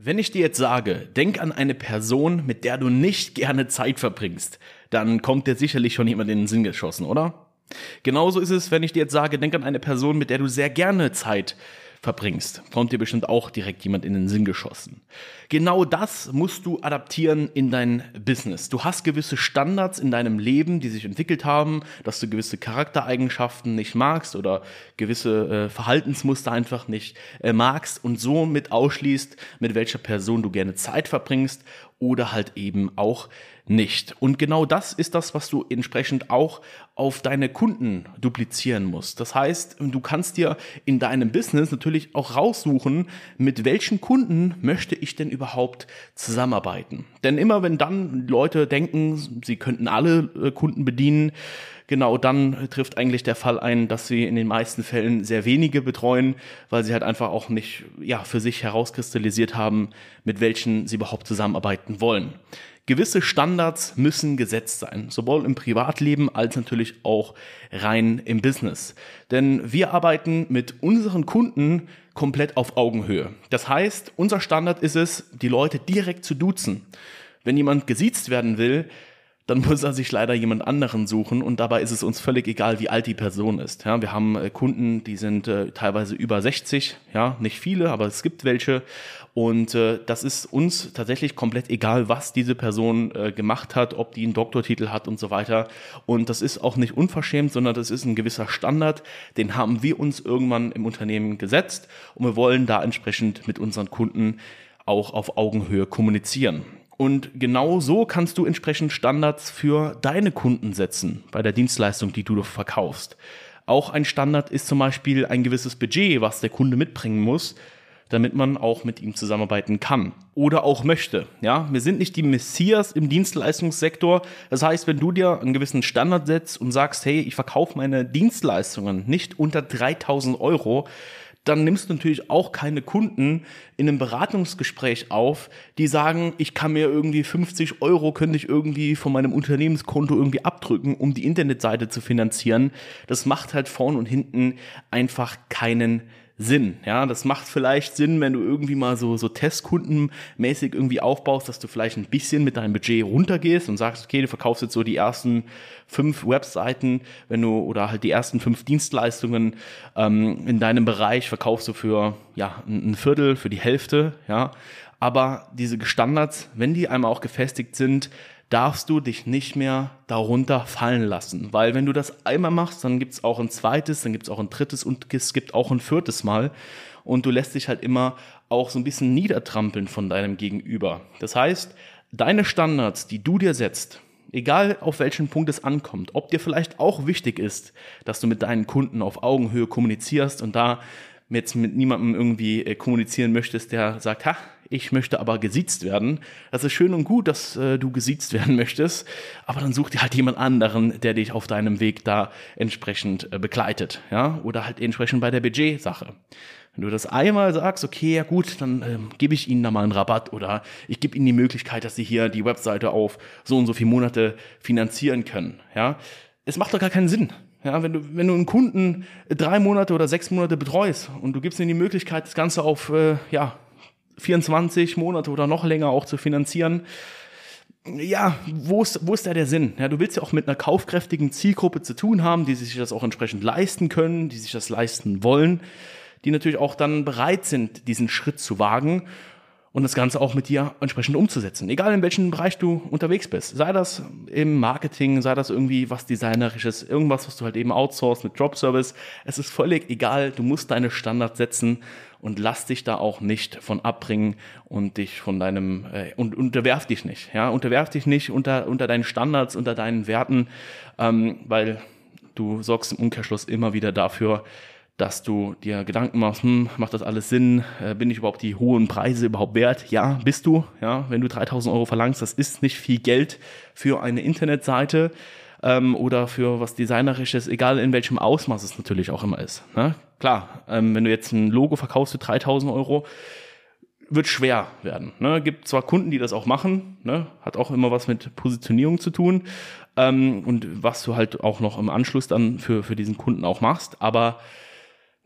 Wenn ich dir jetzt sage, denk an eine Person, mit der du nicht gerne Zeit verbringst, dann kommt dir sicherlich schon jemand in den Sinn geschossen, oder? Genauso ist es, wenn ich dir jetzt sage, denk an eine Person, mit der du sehr gerne Zeit verbringst, kommt dir bestimmt auch direkt jemand in den Sinn geschossen. Genau das musst du adaptieren in dein Business. Du hast gewisse Standards in deinem Leben, die sich entwickelt haben, dass du gewisse Charaktereigenschaften nicht magst oder gewisse äh, Verhaltensmuster einfach nicht äh, magst und somit ausschließt, mit welcher Person du gerne Zeit verbringst oder halt eben auch nicht. Und genau das ist das, was du entsprechend auch auf deine Kunden duplizieren musst. Das heißt, du kannst dir in deinem Business natürlich auch raussuchen, mit welchen Kunden möchte ich denn überhaupt zusammenarbeiten. Denn immer wenn dann Leute denken, sie könnten alle äh, Kunden bedienen, genau dann trifft eigentlich der Fall ein, dass sie in den meisten Fällen sehr wenige betreuen, weil sie halt einfach auch nicht ja, für sich herauskristallisiert haben, mit welchen sie überhaupt zusammenarbeiten wollen gewisse Standards müssen gesetzt sein, sowohl im Privatleben als natürlich auch rein im Business. Denn wir arbeiten mit unseren Kunden komplett auf Augenhöhe. Das heißt, unser Standard ist es, die Leute direkt zu duzen. Wenn jemand gesiezt werden will, dann muss er sich leider jemand anderen suchen und dabei ist es uns völlig egal, wie alt die Person ist. Ja, wir haben äh, Kunden, die sind äh, teilweise über 60, ja, nicht viele, aber es gibt welche und äh, das ist uns tatsächlich komplett egal, was diese Person äh, gemacht hat, ob die einen Doktortitel hat und so weiter. Und das ist auch nicht unverschämt, sondern das ist ein gewisser Standard, den haben wir uns irgendwann im Unternehmen gesetzt und wir wollen da entsprechend mit unseren Kunden auch auf Augenhöhe kommunizieren. Und genau so kannst du entsprechend Standards für deine Kunden setzen bei der Dienstleistung, die du verkaufst. Auch ein Standard ist zum Beispiel ein gewisses Budget, was der Kunde mitbringen muss, damit man auch mit ihm zusammenarbeiten kann oder auch möchte. Ja, wir sind nicht die Messias im Dienstleistungssektor. Das heißt, wenn du dir einen gewissen Standard setzt und sagst, hey, ich verkaufe meine Dienstleistungen nicht unter 3000 Euro, dann nimmst du natürlich auch keine Kunden in einem Beratungsgespräch auf, die sagen, ich kann mir irgendwie 50 Euro, könnte ich irgendwie von meinem Unternehmenskonto irgendwie abdrücken, um die Internetseite zu finanzieren. Das macht halt vorn und hinten einfach keinen Sinn. Ja, das macht vielleicht Sinn, wenn du irgendwie mal so, so Testkundenmäßig irgendwie aufbaust, dass du vielleicht ein bisschen mit deinem Budget runtergehst und sagst, okay, du verkaufst jetzt so die ersten fünf Webseiten, wenn du, oder halt die ersten fünf Dienstleistungen ähm, in deinem Bereich verkaufst du für, ja, ein Viertel, für die Hälfte, ja. Aber diese Standards, wenn die einmal auch gefestigt sind, darfst du dich nicht mehr darunter fallen lassen. Weil wenn du das einmal machst, dann gibt's auch ein zweites, dann gibt's auch ein drittes und es gibt auch ein viertes Mal. Und du lässt dich halt immer auch so ein bisschen niedertrampeln von deinem Gegenüber. Das heißt, deine Standards, die du dir setzt, egal auf welchen Punkt es ankommt, ob dir vielleicht auch wichtig ist, dass du mit deinen Kunden auf Augenhöhe kommunizierst und da jetzt mit niemandem irgendwie äh, kommunizieren möchtest, der sagt, ha, ich möchte aber gesiezt werden. Das ist schön und gut, dass äh, du gesiezt werden möchtest, aber dann such dir halt jemand anderen, der dich auf deinem Weg da entsprechend äh, begleitet, ja, oder halt entsprechend bei der Budgetsache. Wenn du das einmal sagst, okay, ja gut, dann ähm, gebe ich ihnen da mal einen Rabatt oder ich gebe ihnen die Möglichkeit, dass sie hier die Webseite auf so und so viele Monate finanzieren können, ja. Es macht doch gar keinen Sinn. Ja, wenn du, wenn du einen Kunden drei Monate oder sechs Monate betreust und du gibst ihm die Möglichkeit, das Ganze auf, äh, ja, 24 Monate oder noch länger auch zu finanzieren. Ja, wo ist, wo ist da der Sinn? Ja, du willst ja auch mit einer kaufkräftigen Zielgruppe zu tun haben, die sich das auch entsprechend leisten können, die sich das leisten wollen, die natürlich auch dann bereit sind, diesen Schritt zu wagen und das Ganze auch mit dir entsprechend umzusetzen. Egal in welchem Bereich du unterwegs bist. Sei das im Marketing, sei das irgendwie was Designerisches, irgendwas, was du halt eben outsourcest mit Dropservice. Es ist völlig egal. Du musst deine Standards setzen und lass dich da auch nicht von abbringen und dich von deinem äh, und unterwerf dich nicht, ja, unterwerf dich nicht unter unter deinen Standards, unter deinen Werten, ähm, weil du sorgst im Umkehrschluss immer wieder dafür, dass du dir Gedanken machst, hm, macht das alles Sinn? Äh, bin ich überhaupt die hohen Preise überhaupt wert? Ja, bist du. Ja, wenn du 3000 Euro verlangst, das ist nicht viel Geld für eine Internetseite ähm, oder für was Designerisches, egal in welchem Ausmaß es natürlich auch immer ist. Ne? Klar, ähm, wenn du jetzt ein Logo verkaufst für 3000 Euro, wird schwer werden. Ne? Gibt zwar Kunden, die das auch machen, ne? hat auch immer was mit Positionierung zu tun ähm, und was du halt auch noch im Anschluss dann für, für diesen Kunden auch machst, aber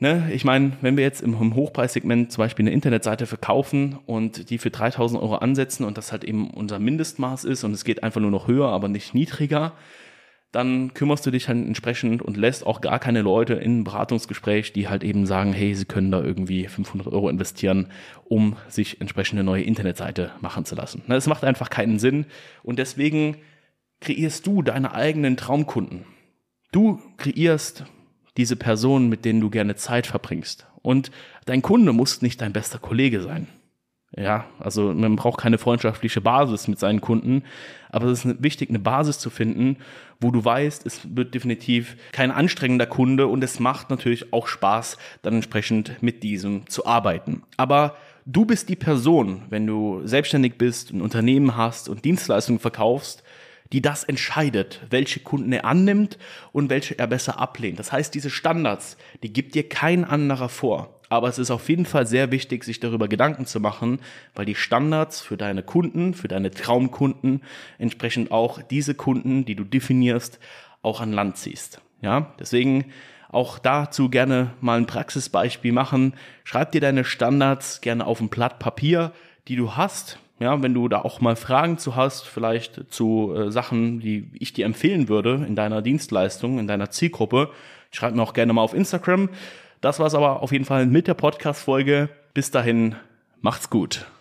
Ne, ich meine, wenn wir jetzt im, Hochpreissegment zum Beispiel eine Internetseite verkaufen und die für 3000 Euro ansetzen und das halt eben unser Mindestmaß ist und es geht einfach nur noch höher, aber nicht niedriger, dann kümmerst du dich halt entsprechend und lässt auch gar keine Leute in ein Beratungsgespräch, die halt eben sagen, hey, sie können da irgendwie 500 Euro investieren, um sich entsprechend eine neue Internetseite machen zu lassen. Das macht einfach keinen Sinn und deswegen kreierst du deine eigenen Traumkunden. Du kreierst diese Personen, mit denen du gerne Zeit verbringst. Und dein Kunde muss nicht dein bester Kollege sein. Ja, also man braucht keine freundschaftliche Basis mit seinen Kunden, aber es ist wichtig, eine Basis zu finden, wo du weißt, es wird definitiv kein anstrengender Kunde und es macht natürlich auch Spaß, dann entsprechend mit diesem zu arbeiten. Aber du bist die Person, wenn du selbstständig bist, ein Unternehmen hast und Dienstleistungen verkaufst, die das entscheidet, welche Kunden er annimmt und welche er besser ablehnt. Das heißt, diese Standards, die gibt dir kein anderer vor. Aber es ist auf jeden Fall sehr wichtig, sich darüber Gedanken zu machen, weil die Standards für deine Kunden, für deine Traumkunden entsprechend auch diese Kunden, die du definierst, auch an Land ziehst. Ja, deswegen auch dazu gerne mal ein Praxisbeispiel machen. Schreib dir deine Standards gerne auf ein Blatt Papier, die du hast, ja, wenn du da auch mal Fragen zu hast, vielleicht zu äh, Sachen, die ich dir empfehlen würde in deiner Dienstleistung, in deiner Zielgruppe, schreib mir auch gerne mal auf Instagram. Das war's aber auf jeden Fall mit der Podcast-Folge. Bis dahin, macht's gut.